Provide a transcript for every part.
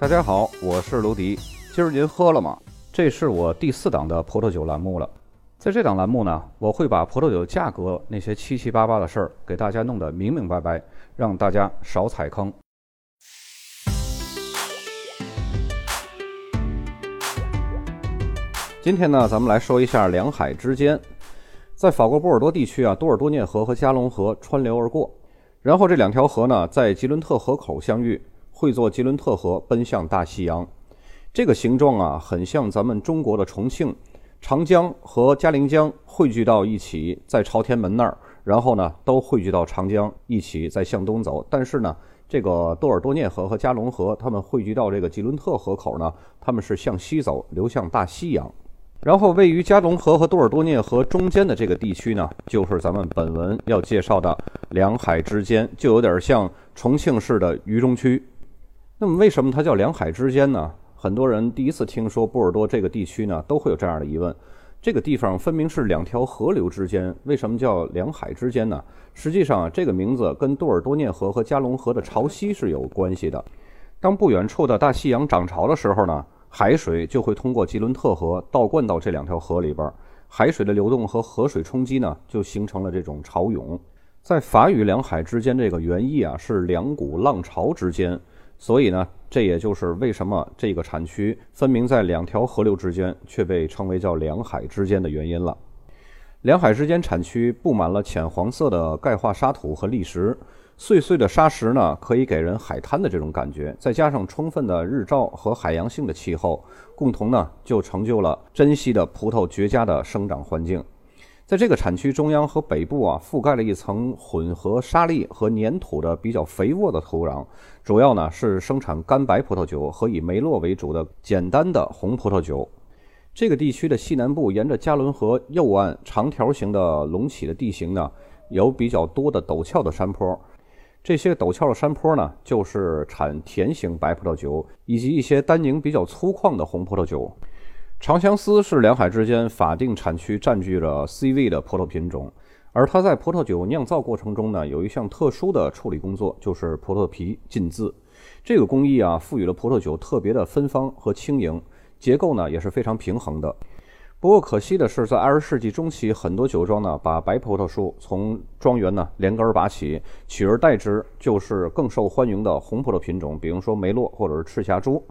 大家好，我是卢迪。今儿您喝了吗？这是我第四档的葡萄酒栏目了。在这档栏目呢，我会把葡萄酒价格那些七七八八的事儿给大家弄得明明白白，让大家少踩坑。今天呢，咱们来说一下两海之间，在法国波尔多地区啊，多尔多涅河和加龙河穿流而过，然后这两条河呢，在吉伦特河口相遇。汇作吉伦特河，奔向大西洋。这个形状啊，很像咱们中国的重庆。长江和嘉陵江汇聚到一起，在朝天门那儿，然后呢，都汇聚到长江一起，再向东走。但是呢，这个多尔多涅河和加龙河，它们汇聚到这个吉伦特河口呢，他们是向西走，流向大西洋。然后位于加龙河和多尔多涅河中间的这个地区呢，就是咱们本文要介绍的两海之间，就有点像重庆市的渝中区。那么为什么它叫两海之间呢？很多人第一次听说波尔多这个地区呢，都会有这样的疑问：这个地方分明是两条河流之间，为什么叫两海之间呢？实际上啊，这个名字跟多尔多涅河和加龙河的潮汐是有关系的。当不远处的大西洋涨潮的时候呢，海水就会通过吉伦特河倒灌到这两条河里边，海水的流动和河水冲击呢，就形成了这种潮涌。在法语“两海之间”这个原意啊，是两股浪潮之间。所以呢，这也就是为什么这个产区分明在两条河流之间，却被称为叫两海之间的原因了。两海之间产区布满了浅黄色的钙化沙土和砾石，碎碎的沙石呢，可以给人海滩的这种感觉，再加上充分的日照和海洋性的气候，共同呢，就成就了珍稀的葡萄绝佳的生长环境。在这个产区中央和北部啊，覆盖了一层混合沙砾和粘土的比较肥沃的土壤，主要呢是生产干白葡萄酒和以梅洛为主的简单的红葡萄酒。这个地区的西南部沿着加伦河右岸长条形的隆起的地形呢，有比较多的陡峭的山坡。这些陡峭的山坡呢，就是产甜型白葡萄酒以及一些单宁比较粗犷的红葡萄酒。长相思是两海之间法定产区占据着 C 位的葡萄品种，而它在葡萄酒酿造过程中呢，有一项特殊的处理工作，就是葡萄皮浸渍。这个工艺啊，赋予了葡萄酒特别的芬芳和轻盈，结构呢也是非常平衡的。不过可惜的是，在二十世纪中期，很多酒庄呢把白葡萄树从庄园呢连根拔起，取而代之就是更受欢迎的红葡萄品种，比如说梅洛或者是赤霞珠。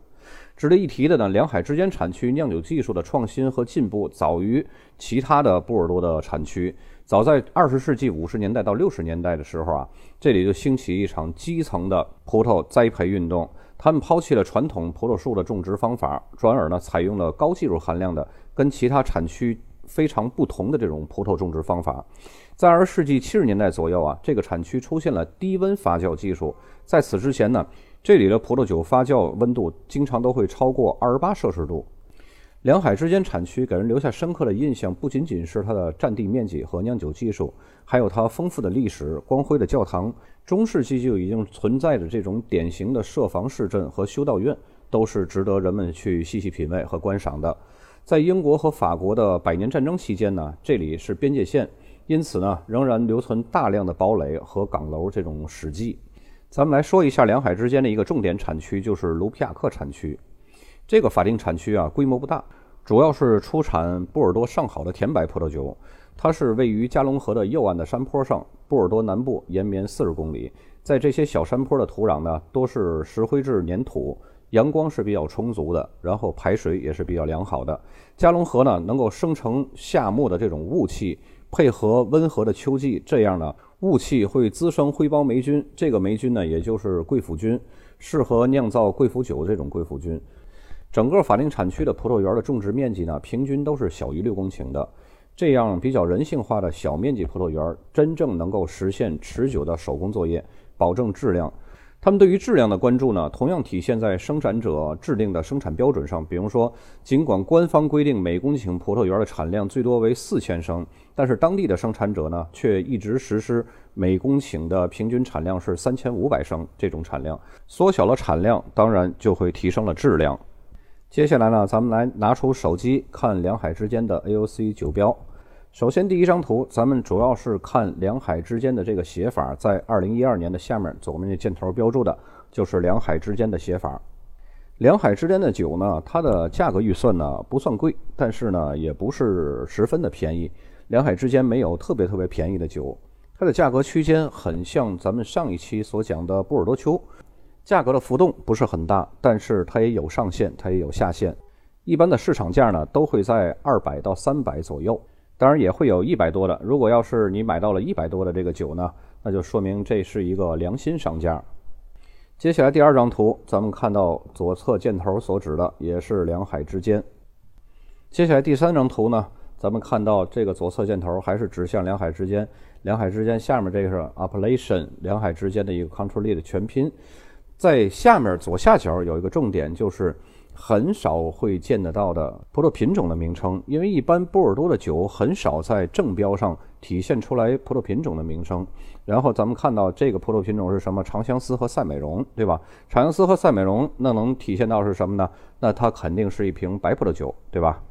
值得一提的呢，两海之间产区酿酒技术的创新和进步早于其他的波尔多的产区。早在二十世纪五十年代到六十年代的时候啊，这里就兴起一场基层的葡萄栽培运动。他们抛弃了传统葡萄树的种植方法，转而呢采用了高技术含量的、跟其他产区非常不同的这种葡萄种植方法。在二十世纪七十年代左右啊，这个产区出现了低温发酵技术。在此之前呢。这里的葡萄酒发酵温度经常都会超过二十八摄氏度。两海之间产区给人留下深刻的印象，不仅仅是它的占地面积和酿酒技术，还有它丰富的历史、光辉的教堂。中世纪就已经存在着这种典型的设防市镇和修道院，都是值得人们去细细品味和观赏的。在英国和法国的百年战争期间呢，这里是边界线，因此呢，仍然留存大量的堡垒和岗楼这种史迹。咱们来说一下两海之间的一个重点产区，就是卢皮亚克产区。这个法定产区啊，规模不大，主要是出产波尔多上好的甜白葡萄酒。它是位于加龙河的右岸的山坡上，波尔多南部延绵四十公里。在这些小山坡的土壤呢，都是石灰质粘土，阳光是比较充足的，然后排水也是比较良好的。加龙河呢，能够生成夏末的这种雾气，配合温和的秋季，这样呢。雾气会滋生灰孢霉菌，这个霉菌呢，也就是贵腐菌，适合酿造贵腐酒这种贵腐菌。整个法定产区的葡萄园的种植面积呢，平均都是小于六公顷的。这样比较人性化的小面积葡萄园，真正能够实现持久的手工作业，保证质量。他们对于质量的关注呢，同样体现在生产者制定的生产标准上。比如说，尽管官方规定每公顷葡萄园的产量最多为四千升，但是当地的生产者呢，却一直实施每公顷的平均产量是三千五百升这种产量。缩小了产量，当然就会提升了质量。接下来呢，咱们来拿出手机看两海之间的 AOC 酒标。首先，第一张图，咱们主要是看两海之间的这个写法，在二零一二年的下面左面这箭头标注的就是两海之间的写法。两海之间的酒呢，它的价格预算呢不算贵，但是呢也不是十分的便宜。两海之间没有特别特别便宜的酒，它的价格区间很像咱们上一期所讲的波尔多丘，价格的浮动不是很大，但是它也有上限，它也有下限。一般的市场价呢都会在二百到三百左右，当然也会有一百多的。如果要是你买到了一百多的这个酒呢，那就说明这是一个良心商家。接下来第二张图，咱们看到左侧箭头所指的也是两海之间。接下来第三张图呢，咱们看到这个左侧箭头还是指向两海之间。两海之间下面这个是 appellation，两海之间的一个 control 的全拼。在下面左下角有一个重点，就是。很少会见得到的葡萄品种的名称，因为一般波尔多的酒很少在正标上体现出来葡萄品种的名称。然后咱们看到这个葡萄品种是什么？长相思和赛美容，对吧？长相思和赛美容，那能体现到是什么呢？那它肯定是一瓶白葡萄酒，对吧？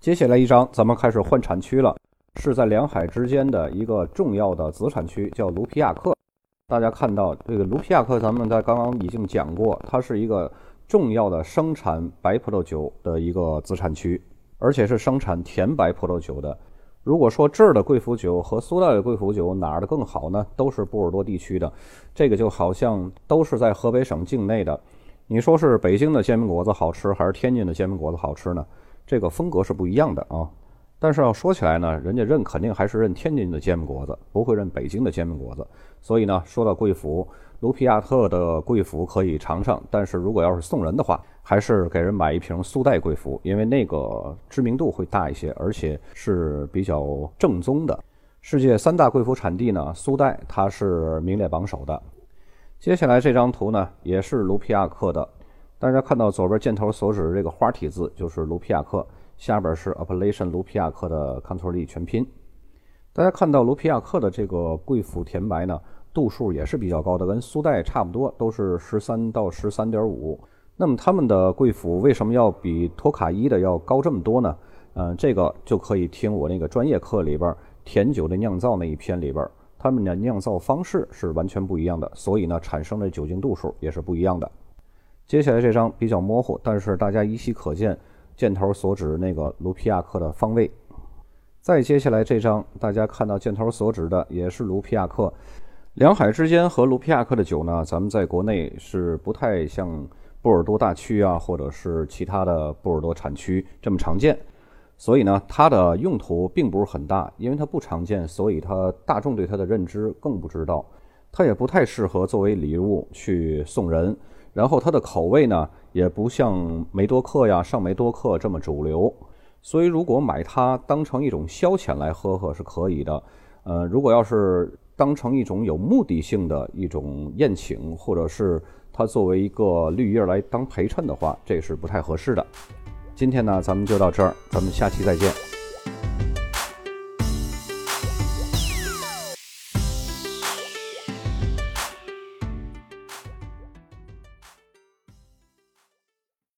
接下来一张，咱们开始换产区了，是在两海之间的一个重要的子产区，叫卢皮亚克。大家看到这个卢皮亚克，咱们在刚刚已经讲过，它是一个。重要的生产白葡萄酒的一个子产区，而且是生产甜白葡萄酒的。如果说这儿的贵腐酒和苏代的贵腐酒哪儿的更好呢？都是波尔多地区的，这个就好像都是在河北省境内的。你说是北京的煎饼果子好吃，还是天津的煎饼果子好吃呢？这个风格是不一样的啊。但是要说起来呢，人家认肯定还是认天津的煎饼果子，不会认北京的煎饼果子。所以呢，说到贵腐。卢皮亚特的贵腐可以尝尝，但是如果要是送人的话，还是给人买一瓶苏代贵腐，因为那个知名度会大一些，而且是比较正宗的。世界三大贵腐产地呢，苏代它是名列榜首的。接下来这张图呢，也是卢皮亚克的，大家看到左边箭头所指的这个花体字就是卢皮亚克，下边是 Appellation 卢皮亚克的 Control 全拼。大家看到卢皮亚克的这个贵腐甜白呢。度数也是比较高的，跟苏代差不多，都是十三到十三点五。那么他们的贵腐为什么要比托卡伊的要高这么多呢？嗯，这个就可以听我那个专业课里边甜酒的酿造那一篇里边，他们的酿造方式是完全不一样的，所以呢，产生的酒精度数也是不一样的。接下来这张比较模糊，但是大家依稀可见箭头所指那个卢皮亚克的方位。再接下来这张，大家看到箭头所指的也是卢皮亚克。两海之间和卢皮亚克的酒呢，咱们在国内是不太像波尔多大区啊，或者是其他的波尔多产区这么常见，所以呢，它的用途并不是很大，因为它不常见，所以它大众对它的认知更不知道，它也不太适合作为礼物去送人，然后它的口味呢，也不像梅多克呀、上梅多克这么主流，所以如果买它当成一种消遣来喝喝是可以的，呃，如果要是。当成一种有目的性的一种宴请，或者是它作为一个绿叶来当陪衬的话，这是不太合适的。今天呢，咱们就到这儿，咱们下期再见。